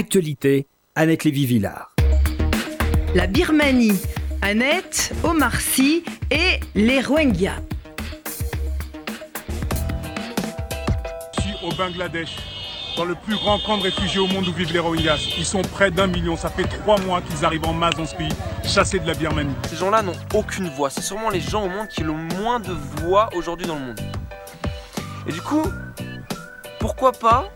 Actualité, Annette Lévy-Villard. La Birmanie, Annette, Omar Sy et les Rohingyas. Ici au Bangladesh, dans le plus grand camp de réfugiés au monde où vivent les Rohingyas. Ils sont près d'un million, ça fait trois mois qu'ils arrivent en masse dans ce pays, chassés de la Birmanie. Ces gens-là n'ont aucune voix, c'est sûrement les gens au monde qui ont le moins de voix aujourd'hui dans le monde. Et du coup, pourquoi pas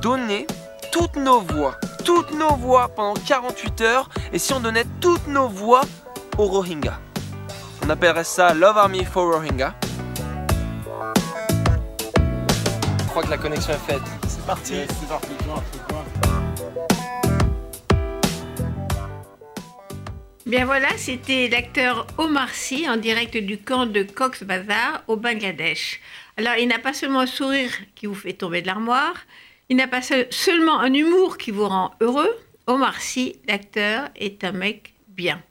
donner toutes nos voix, toutes nos voix pendant 48 heures, et si on donnait toutes nos voix aux Rohingyas On appellerait ça Love Army for Rohingya. Je crois que la connexion est faite. C'est parti. c'est parti. Bien voilà, c'était l'acteur Omar Sy en direct du camp de Cox's Bazar au Bangladesh. Alors il n'a pas seulement un sourire qui vous fait tomber de l'armoire, il n'a pas se- seulement un humour qui vous rend heureux. Omar Sy, l'acteur, est un mec bien.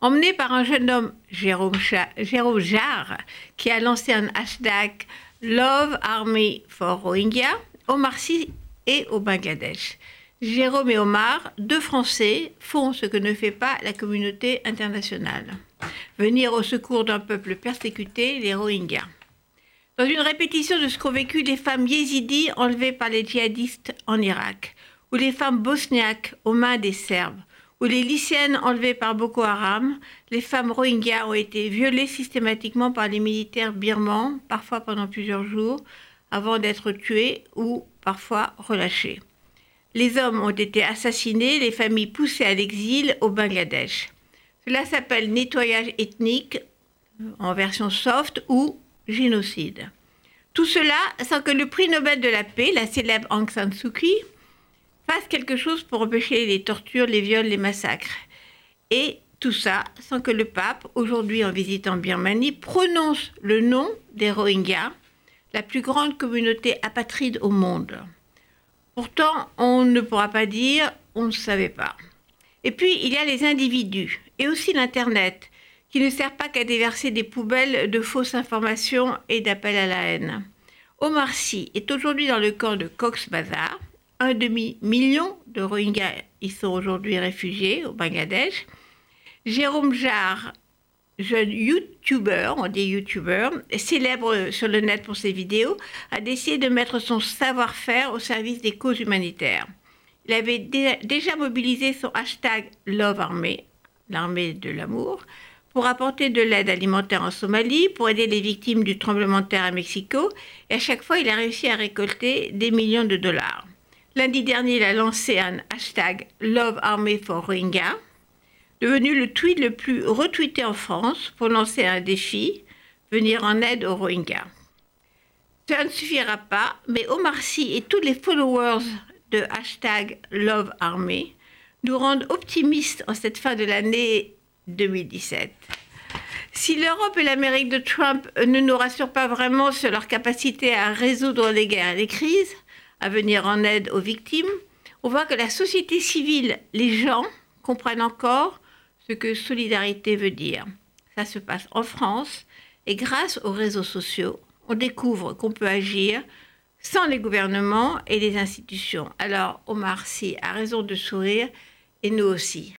Emmené par un jeune homme, Jérôme, Jérôme Jarre, qui a lancé un hashtag Love Army for Rohingya, Omar Sy est au Bangladesh. Jérôme et Omar, deux Français, font ce que ne fait pas la communauté internationale. Venir au secours d'un peuple persécuté, les Rohingyas. Dans une répétition de ce qu'ont vécu les femmes yézidis enlevées par les djihadistes en Irak, ou les femmes bosniaques aux mains des Serbes, ou les lycéennes enlevées par Boko Haram, les femmes Rohingyas ont été violées systématiquement par les militaires birmans, parfois pendant plusieurs jours, avant d'être tuées ou parfois relâchées. Les hommes ont été assassinés, les familles poussées à l'exil au Bangladesh. Cela s'appelle nettoyage ethnique en version soft ou génocide. Tout cela sans que le prix Nobel de la paix, la célèbre Aung San Suu Kyi, fasse quelque chose pour empêcher les tortures, les viols, les massacres. Et tout ça sans que le pape, aujourd'hui en visite en Birmanie, prononce le nom des Rohingyas, la plus grande communauté apatride au monde. Pourtant, on ne pourra pas dire on ne savait pas. Et puis, il y a les individus et aussi l'Internet, qui ne sert pas qu'à déverser des poubelles de fausses informations et d'appels à la haine. Omar Sy est aujourd'hui dans le camp de Cox's Bazar. Un demi-million de Rohingyas y sont aujourd'hui réfugiés au Bangladesh. Jérôme Jarre, jeune YouTuber, on dit YouTuber, célèbre sur le net pour ses vidéos, a décidé de mettre son savoir-faire au service des causes humanitaires. Il avait dé- déjà mobilisé son hashtag Love Army, l'armée de l'amour, pour apporter de l'aide alimentaire en Somalie, pour aider les victimes du tremblement de terre à Mexico, et à chaque fois, il a réussi à récolter des millions de dollars. Lundi dernier, il a lancé un hashtag Love Army for devenu le tweet le plus retweeté en France pour lancer un défi, venir en aide aux Rohingyas. Ça ne suffira pas, mais Omar Sy et tous les followers de hashtag Love Army nous rendent optimistes en cette fin de l'année 2017. Si l'Europe et l'Amérique de Trump ne nous rassurent pas vraiment sur leur capacité à résoudre les guerres et les crises, à venir en aide aux victimes, on voit que la société civile, les gens, comprennent encore ce que solidarité veut dire. Ça se passe en France et grâce aux réseaux sociaux, on découvre qu'on peut agir sans les gouvernements et les institutions. Alors Omar Sy a raison de sourire et nous aussi.